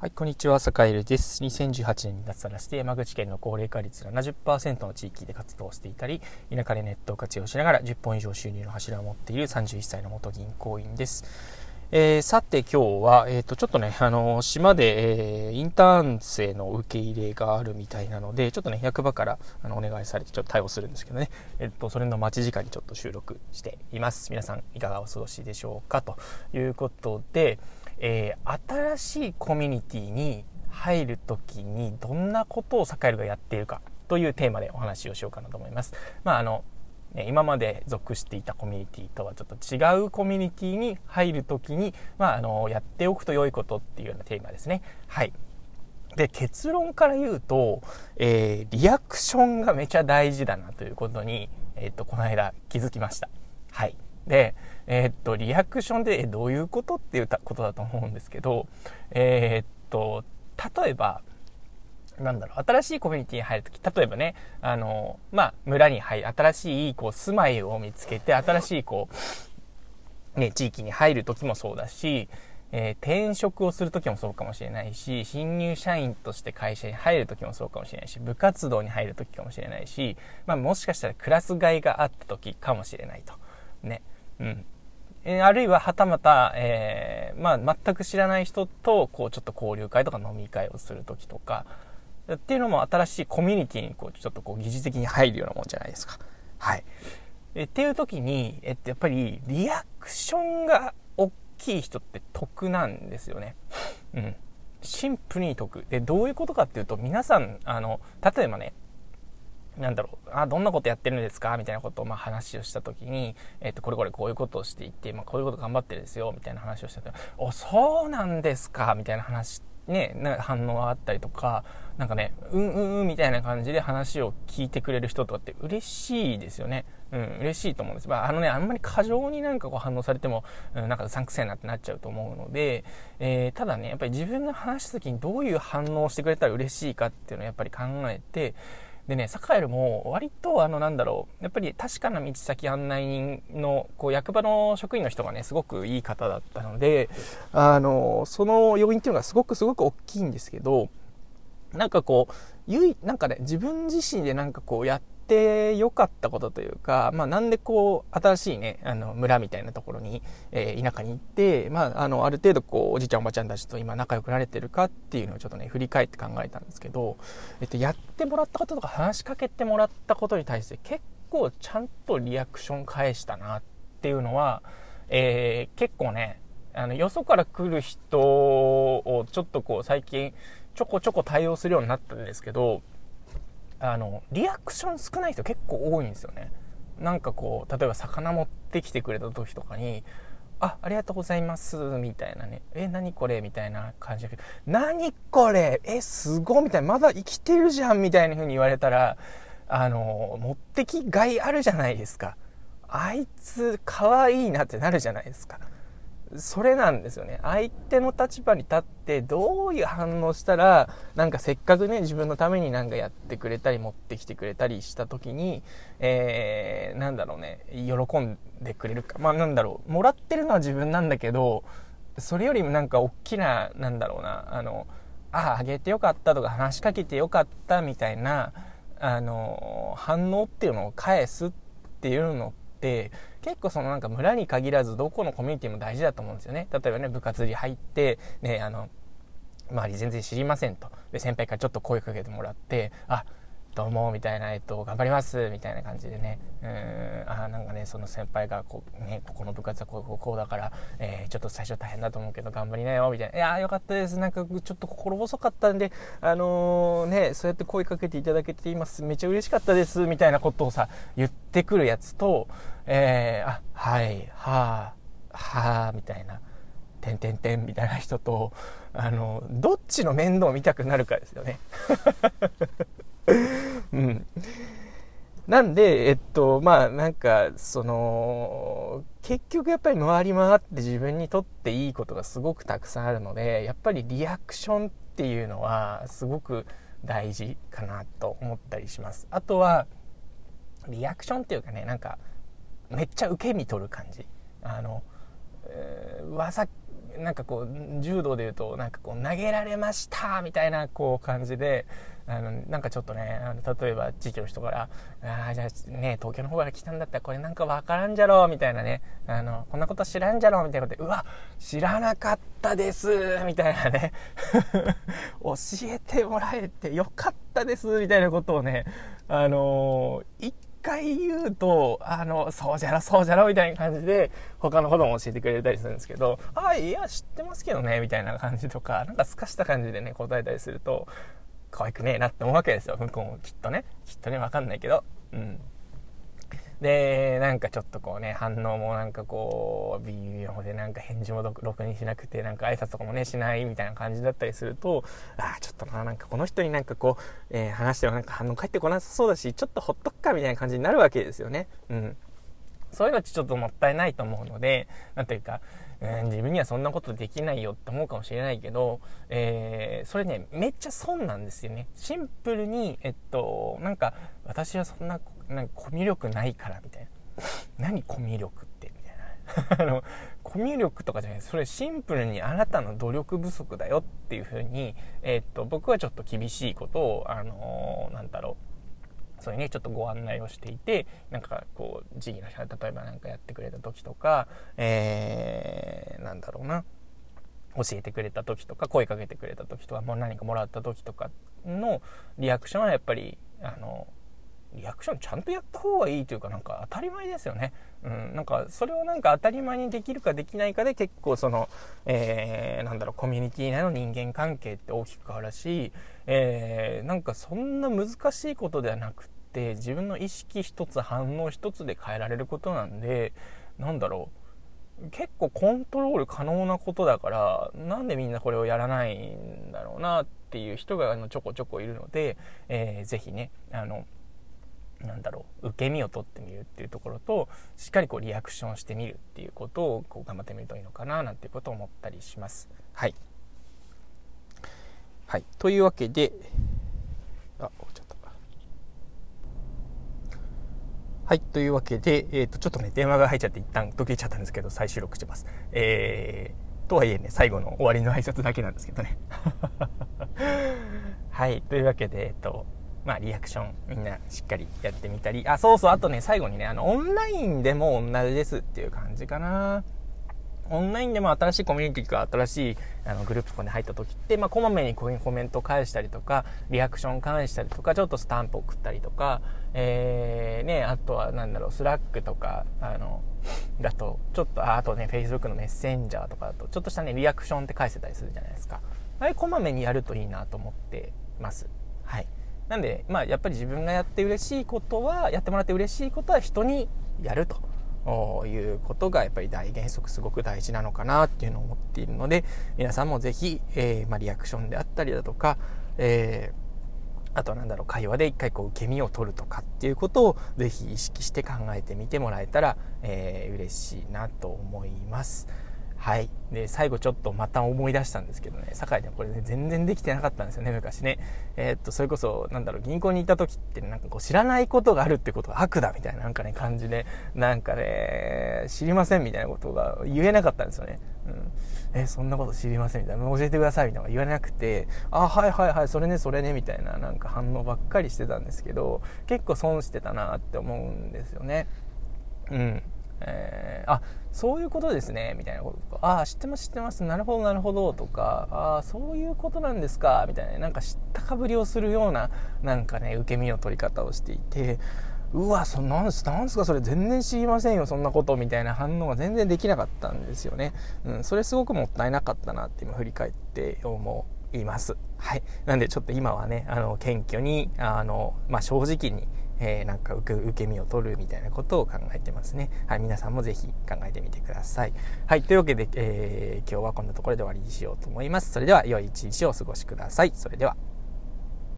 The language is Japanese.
はい、こんにちは、坂井です。2018年に脱サラして山口県の高齢化率70%の地域で活動していたり、田舎でネットを活用しながら10本以上収入の柱を持っている31歳の元銀行員です。えー、さて今日は、えっ、ー、と、ちょっとね、あの、島で、えー、インターン生の受け入れがあるみたいなので、ちょっとね、役場から、あの、お願いされて、ちょっと対応するんですけどね、えっ、と、それの待ち時間にちょっと収録しています。皆さん、いかがお過ごしでしょうか？ということで、えー、新しいコミュニティに入る時にどんなことをサカエルがやっているかというテーマでお話をしようかなと思います。まああの今まで属していたコミュニティとはちょっと違うコミュニティに入る時に、まあ、あのやっておくと良いことっていうようなテーマですね。はい。で結論から言うと、えー、リアクションがめちゃ大事だなということに、えー、っとこの間気づきました。はい。で、えー、っと、リアクションでどういうことっていうことだと思うんですけど、えー、っと、例えば、なんだろう、新しいコミュニティに入るとき、例えばね、あの、まあ、村に入る、新しい、こう、住まいを見つけて、新しい、こう、ね、地域に入るときもそうだし、えー、転職をするときもそうかもしれないし、新入社員として会社に入るときもそうかもしれないし、部活動に入るときかもしれないし、まあ、もしかしたらクラス替えがあったときかもしれないと。ね。うん。えー、あるいははたまた、えー、まあ、全く知らない人と、こう、ちょっと交流会とか飲み会をするときとか、っていうのも新しいコミュニティに、こう、ちょっとこう、疑似的に入るようなもんじゃないですか。はい。えっていう時に、えっと、やっぱり、リアクションが大きい人って得なんですよね。うん。シンプルに得。で、どういうことかっていうと、皆さん、あの、例えばね、なんだろう、あ、どんなことやってるんですか？みたいなことを、まあ、話をしたときに、えっ、と、これこれこういうことをしていって、まあ、こういうこと頑張ってるんですよ、みたいな話をしたときお、そうなんですか？みたいな話、ね、な反応があったりとか、なんかね、うんうんうんみたいな感じで話を聞いてくれる人とかって嬉しいですよね。うん、嬉しいと思うんです。まあ、あのね、あんまり過剰になんかこう反応されても、うん、なんかうさんくせえなってなっちゃうと思うので、えー、ただね、やっぱり自分の話した時にどういう反応をしてくれたら嬉しいかっていうのをやっぱり考えて、でね、サカエルも割とあのなんだろう、やっぱり確かな道先案内人のこう役場の職員の人がね、すごくいい方だったので、あの、その要因っていうのがすごくすごく大きいんですけど、なんかこう、ゆい、なんかね、自分自身でなんかこうやってて良かったことというか、まあ、なんでこう、新しいね、あの、村みたいなところに、えー、田舎に行って、まあ、あの、ある程度こう、おじいちゃんおばちゃんたちと今仲良くなれてるかっていうのをちょっとね、振り返って考えたんですけど、えっと、やってもらったこととか話しかけてもらったことに対して結構ちゃんとリアクション返したなっていうのは、えー、結構ね、あの、よそから来る人をちょっとこう、最近、ちょこちょこ対応するようになったんですけど、あの、リアクション少ない人結構多いんですよね。なんかこう、例えば魚持ってきてくれた時とかに、あ、ありがとうございます、みたいなね。え、何これ？みたいな感じだけど、何これ？え、すごいみたいな。まだ生きてるじゃんみたいな風に言われたら、あの、持ってきがいあるじゃないですか。あいつ、可愛いなってなるじゃないですか。それなんですよね。相手の立場に立ってどういう反応したら、なんかせっかくね、自分のためになんかやってくれたり持ってきてくれたりした時に、えー、なんだろうね、喜んでくれるか。まあなんだろう、もらってるのは自分なんだけど、それよりもなんか大きな、なんだろうな、あの、ああ、あげてよかったとか話しかけてよかったみたいな、あの、反応っていうのを返すっていうのって結構そのなんか村に限らずどこのコミュニティも大事だと思うんですよね。例えばね部活に入ってねあの周り全然知りませんと。で先輩からちょっと声かけてもらってあどうも、みたいな、えっと、頑張ります、みたいな感じでね、うん、あなんかね、その先輩が、こう、ね、ここの部活はこう、こうこうだから、えー、ちょっと最初大変だと思うけど、頑張りなよ、みたいな。いやよかったです。なんか、ちょっと心細かったんで、あのー、ね、そうやって声かけていただけています。めっちゃ嬉しかったです、みたいなことをさ、言ってくるやつと、えー、あ、はい、はあ、はあ、みたいな。てんてんてんみたいな人と、あの、どっちの面倒を見たくなるかですよね。うん。なんで、えっと、まあ、なんか、その、結局やっぱり回り回って自分にとっていいことがすごくたくさんあるので、やっぱりリアクションっていうのはすごく大事かなと思ったりします。あとは、リアクションっていうかね、なんか、めっちゃ受け身取る感じ。あの、えー、わざ、なんかこう柔道でいうとなんかこう投げられましたみたいなこう感じであのなんかちょっとねあの例えば地域の人から「ああじゃあね東京の方から来たんだったらこれなんか分からんじゃろう」みたいなねあのこんなこと知らんじゃろうみたいなことで「うわ知らなかったです」みたいなね 教えてもらえてよかったですみたいなことをねあのー、回言うと、あの、そうじゃろ、そうじゃろ、みたいな感じで、他のことも教えてくれたりするんですけど、あ、いや、知ってますけどね、みたいな感じとか、なんか透かした感じでね、答えたりすると、可愛くねえなって思うわけですよ。向こうもきっとね。きっとね、わかんないけど。うん。で、なんかちょっとこうね、反応もなんかこう、微妙でなんか返事もろくにしなくて、なんか挨拶とかもね、しないみたいな感じだったりすると、ああ、ちょっとな、なんかこの人になんかこう、えー、話してもなんか反応返ってこなさそうだし、ちょっとほっとくかみたいな感じになるわけですよね。うん。そういうのってちょっともったいないと思うので、なんていうか、うん、自分にはそんなことできないよって思うかもしれないけど、えー、それね、めっちゃ損なんですよね。シンプルに、えっと、なんか、私はそんな、なんかコミュ力ないからみたいな。何コミュ力ってみたいな。あの、コミュ力とかじゃない。それシンプルにあなたの努力不足だよっていうふうに、えっと、僕はちょっと厳しいことを、あのー、なんだろう。そういうねちょっとご案内をしていてなんかこう時期の人が例えば何かやってくれた時とか、えー、なんだろうな教えてくれた時とか声かけてくれた時とかもう何かもらった時とかのリアクションはやっぱりあのリアクションちゃんとやった方がいいというかなんか当たり前ですよね。うん、なんかそれをなんか当たり前にできるかできないかで結構その、えー、なんだろうコミュニティ内の人間関係って大きく変わるし、えー、なんかそんな難しいことではなくって自分の意識一つ反応一つで変えられることなんでなんだろう結構コントロール可能なことだからなんでみんなこれをやらないんだろうなっていう人がちょこちょこいるので、えー、ぜひねあのなんだろう受け身を取ってみるっていうところとしっかりこうリアクションしてみるっていうことをこう頑張ってみるといいのかななんていうことを思ったりします。はい、はい、というわけであ終わっちゃった。はい。というわけで、えっ、ー、と、ちょっとね、電話が入っちゃって一旦途切れちゃったんですけど、再収録してます。えー、とはいえね、最後の終わりの挨拶だけなんですけどね。はい。というわけで、えっ、と、まあ、リアクションみんなしっかりやってみたり、あ、そうそう、あとね、最後にね、あの、オンラインでも同じですっていう感じかな。オンラインでも新しいコミュニティとか新しいあのグループとかに入った時って、まあ、こまめにこういうコメント返したりとか、リアクション返したりとか、ちょっとスタンプ送ったりとか、えー、ね、あとはなんだろう、 Slack とか、あの、だと、ちょっと、ああとね、Facebook のメッセンジャーとかだと、ちょっとしたね、リアクションって返せたりするじゃないですか。あれ、こまめにやるといいなと思ってます。はい。なんで、まあ、やっぱり自分がやって嬉しいことは、やってもらって嬉しいことは人にやるということがやっぱり大原則すごく大事なのかなっていうのを思っているので、皆さんもぜひ、えー、まあ、リアクションであったりだとか、えー、あとはなんだろう、会話で一回こう受け身を取るとかっていうことをぜひ意識して考えてみてもらえたら、えー、嬉しいなと思います。はい。で、最後ちょっとまた思い出したんですけどね、堺でもこれね、全然できてなかったんですよね、昔ね。えー、っと、それこそ、なんだろう、銀行に行った時って、なんかこう、知らないことがあるってことが悪だみたいな、なんかね、感じで、なんかね、知りませんみたいなことが言えなかったんですよね。うん。え、そんなこと知りませんみたいな、教えてくださいみたいな言われなくて、あ、はいはいはい、それね、それね、みたいな、なんか反応ばっかりしてたんですけど、結構損してたなって思うんですよね。うん。えー、あそういうことですねみたいなこととかああ知ってます知ってますなるほどなるほどとかああそういうことなんですかみたいななんか知ったかぶりをするようななんかね受け身の取り方をしていてうわそなんすなんすかそれ全然知りませんよそんなことみたいな反応が全然できなかったんですよね、うん、それすごくもったいなかったなって今振り返って思います。はい。なんでちょっと今はねあの謙虚にあの、まあ、正直にえー、なんか受け受け身を取るみたいなことを考えてますね。はい、皆さんもぜひ考えてみてください。はい、というわけで、えー、今日はこんなところで終わりにしようと思います。それでは良い一日をお過ごしください。それでは。